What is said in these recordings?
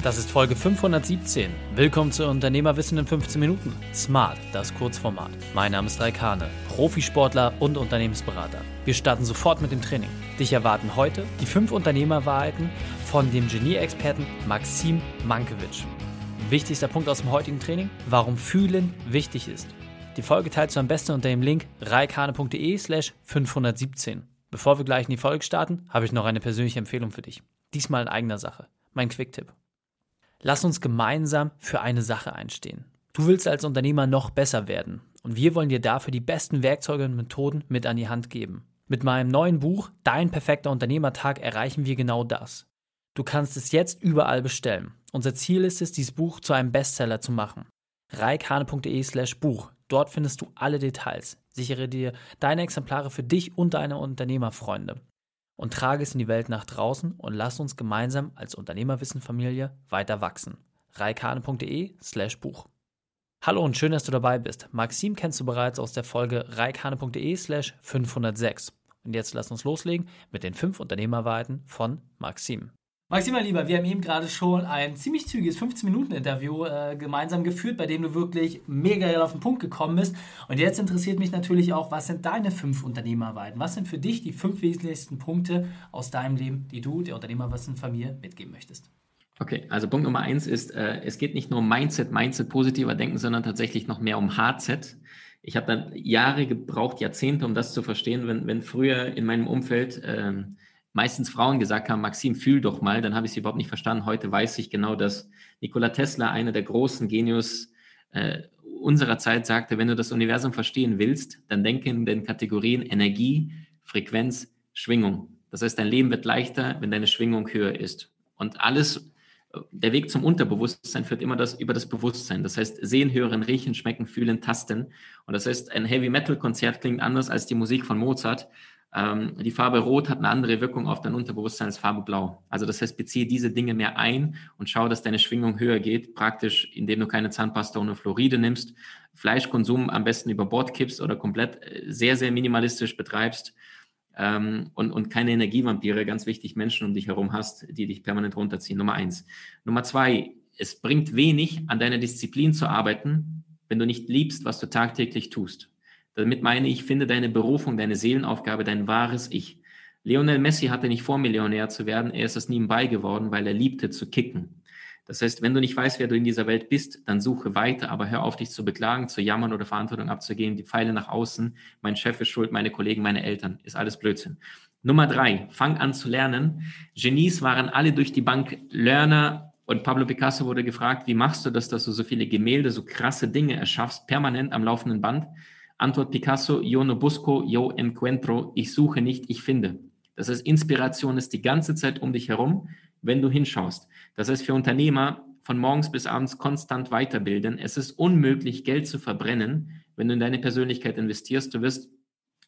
Das ist Folge 517. Willkommen zu Unternehmerwissen in 15 Minuten. Smart, das Kurzformat. Mein Name ist Raikane, Profisportler und Unternehmensberater. Wir starten sofort mit dem Training. Dich erwarten heute die fünf Unternehmerwahrheiten von dem Genie-Experten Maxim Mankiewicz. Wichtigster Punkt aus dem heutigen Training, warum Fühlen wichtig ist. Die Folge teilst du am besten unter dem Link reikane.de slash 517. Bevor wir gleich in die Folge starten, habe ich noch eine persönliche Empfehlung für dich. Diesmal in eigener Sache. Mein Quick-Tipp. Lass uns gemeinsam für eine Sache einstehen. Du willst als Unternehmer noch besser werden und wir wollen dir dafür die besten Werkzeuge und Methoden mit an die Hand geben. Mit meinem neuen Buch Dein perfekter Unternehmertag erreichen wir genau das. Du kannst es jetzt überall bestellen. Unser Ziel ist es, dieses Buch zu einem Bestseller zu machen. reikhane.de slash Buch. Dort findest du alle Details. Sichere dir deine Exemplare für dich und deine Unternehmerfreunde und trage es in die Welt nach draußen und lass uns gemeinsam als Unternehmerwissenfamilie weiter wachsen. reikane.de slash Buch. Hallo und schön, dass du dabei bist. Maxim kennst du bereits aus der Folge reikane.de slash 506. Und jetzt lass uns loslegen mit den fünf Unternehmerweiten von Maxim. Maxim, mein Lieber, wir haben eben gerade schon ein ziemlich zügiges 15-Minuten-Interview äh, gemeinsam geführt, bei dem du wirklich mega auf den Punkt gekommen bist. Und jetzt interessiert mich natürlich auch, was sind deine fünf Unternehmerweiten? Was sind für dich die fünf wesentlichsten Punkte aus deinem Leben, die du der Unternehmerwissen-Familie mitgeben möchtest? Okay, also Punkt Nummer eins ist, äh, es geht nicht nur um Mindset, Mindset positiver denken, sondern tatsächlich noch mehr um HZ. Ich habe dann Jahre gebraucht, Jahrzehnte, um das zu verstehen, wenn, wenn früher in meinem Umfeld ähm, meistens Frauen gesagt haben, Maxim, fühl doch mal, dann habe ich sie überhaupt nicht verstanden. Heute weiß ich genau, dass Nikola Tesla, einer der großen Genius äh, unserer Zeit, sagte, wenn du das Universum verstehen willst, dann denke in den Kategorien Energie, Frequenz, Schwingung. Das heißt, dein Leben wird leichter, wenn deine Schwingung höher ist. Und alles, der Weg zum Unterbewusstsein führt immer das über das Bewusstsein. Das heißt, sehen, hören, riechen, schmecken, fühlen, tasten. Und das heißt, ein Heavy Metal Konzert klingt anders als die Musik von Mozart. Ähm, die Farbe Rot hat eine andere Wirkung auf dein Unterbewusstsein als Farbe Blau. Also das heißt, beziehe diese Dinge mehr ein und schau, dass deine Schwingung höher geht, praktisch, indem du keine Zahnpasta ohne Fluoride nimmst, Fleischkonsum am besten über Bord kippst oder komplett äh, sehr, sehr minimalistisch betreibst ähm, und, und keine Energievampire, ganz wichtig, Menschen um dich herum hast, die dich permanent runterziehen. Nummer eins. Nummer zwei, es bringt wenig, an deiner Disziplin zu arbeiten, wenn du nicht liebst, was du tagtäglich tust. Damit meine ich, finde deine Berufung, deine Seelenaufgabe, dein wahres Ich. Lionel Messi hatte nicht vor, Millionär zu werden. Er ist es nebenbei geworden, weil er liebte zu kicken. Das heißt, wenn du nicht weißt, wer du in dieser Welt bist, dann suche weiter, aber hör auf, dich zu beklagen, zu jammern oder Verantwortung abzugeben, die Pfeile nach außen. Mein Chef ist schuld, meine Kollegen, meine Eltern. Ist alles Blödsinn. Nummer drei, fang an zu lernen. Genies waren alle durch die Bank Learner und Pablo Picasso wurde gefragt, wie machst du das, dass du so viele Gemälde, so krasse Dinge erschaffst, permanent am laufenden Band? Antwort Picasso, yo no busco, yo encuentro, ich suche nicht, ich finde. Das heißt, Inspiration ist die ganze Zeit um dich herum, wenn du hinschaust. Das heißt, für Unternehmer von morgens bis abends konstant weiterbilden. Es ist unmöglich, Geld zu verbrennen, wenn du in deine Persönlichkeit investierst. Du wirst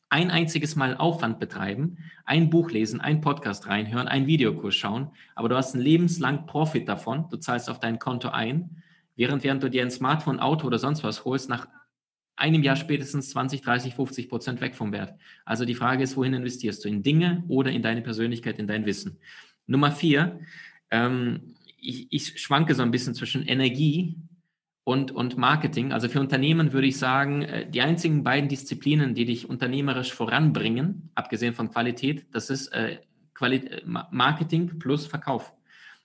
ein einziges Mal Aufwand betreiben, ein Buch lesen, ein Podcast reinhören, einen Videokurs schauen, aber du hast einen lebenslang Profit davon. Du zahlst auf dein Konto ein, während während du dir ein Smartphone, Auto oder sonst was holst, nach einem Jahr spätestens 20, 30, 50 Prozent weg vom Wert. Also die Frage ist, wohin investierst du? In Dinge oder in deine Persönlichkeit, in dein Wissen? Nummer vier, ähm, ich, ich schwanke so ein bisschen zwischen Energie und, und Marketing. Also für Unternehmen würde ich sagen, äh, die einzigen beiden Disziplinen, die dich unternehmerisch voranbringen, abgesehen von Qualität, das ist äh, Quali Marketing plus Verkauf.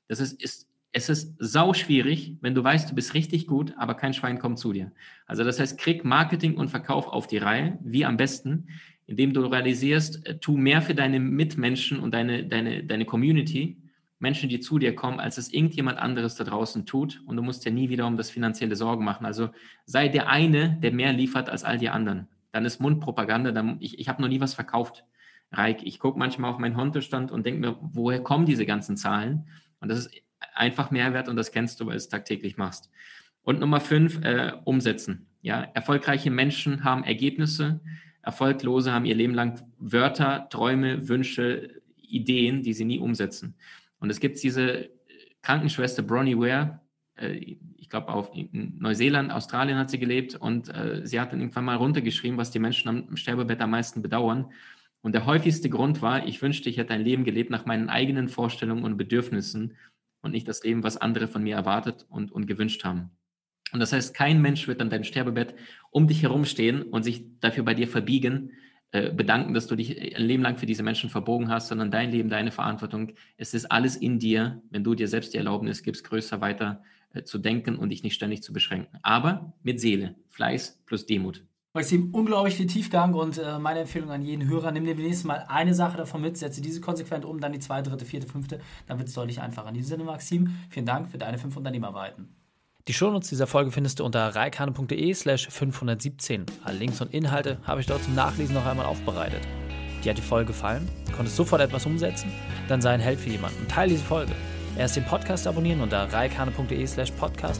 Das ist, ist es ist sau schwierig, wenn du weißt, du bist richtig gut, aber kein Schwein kommt zu dir. Also das heißt, krieg Marketing und Verkauf auf die Reihe, wie am besten, indem du realisierst, äh, tu mehr für deine Mitmenschen und deine, deine, deine Community, Menschen, die zu dir kommen, als es irgendjemand anderes da draußen tut. Und du musst ja nie wieder um das finanzielle Sorgen machen. Also sei der eine, der mehr liefert als all die anderen. Dann ist Mundpropaganda. Dann, ich ich habe noch nie was verkauft. Reik, ich gucke manchmal auf meinen Hontestand und denke mir, woher kommen diese ganzen Zahlen? Und das ist einfach Mehrwert und das kennst du, weil du es tagtäglich machst. Und Nummer fünf, äh, umsetzen. Ja, erfolgreiche Menschen haben Ergebnisse, erfolglose haben ihr Leben lang Wörter, Träume, Wünsche, Ideen, die sie nie umsetzen. Und es gibt diese Krankenschwester Bronnie Ware, äh, ich glaube auf Neuseeland, Australien hat sie gelebt und äh, sie hat dann irgendwann mal runtergeschrieben, was die Menschen am Sterbebett am meisten bedauern. Und der häufigste Grund war, ich wünschte, ich hätte ein Leben gelebt nach meinen eigenen Vorstellungen und Bedürfnissen und nicht das Leben, was andere von mir erwartet und, und gewünscht haben. Und das heißt, kein Mensch wird an deinem Sterbebett um dich herumstehen und sich dafür bei dir verbiegen, äh, bedanken, dass du dich ein Leben lang für diese Menschen verbogen hast, sondern dein Leben, deine Verantwortung, es ist alles in dir, wenn du dir selbst die Erlaubnis gibst, größer weiter äh, zu denken und dich nicht ständig zu beschränken. Aber mit Seele, Fleiß plus Demut. Maxim, unglaublich viel Tiefgang und äh, meine Empfehlung an jeden Hörer, nimm dir nächstes Mal eine Sache davon mit, setze diese konsequent um, dann die zweite, dritte, vierte, fünfte, dann wird es deutlich einfacher. In diesem Sinne, Maxim, vielen Dank für deine fünf Unternehmerweiten. Die Shownotes dieser Folge findest du unter reikane.de slash 517. Alle Links und Inhalte habe ich dort zum Nachlesen noch einmal aufbereitet. Dir hat die Folge gefallen? Konntest sofort etwas umsetzen? Dann sei ein Held für jemanden und teile diese Folge. Erst den Podcast abonnieren unter reikane.de slash podcast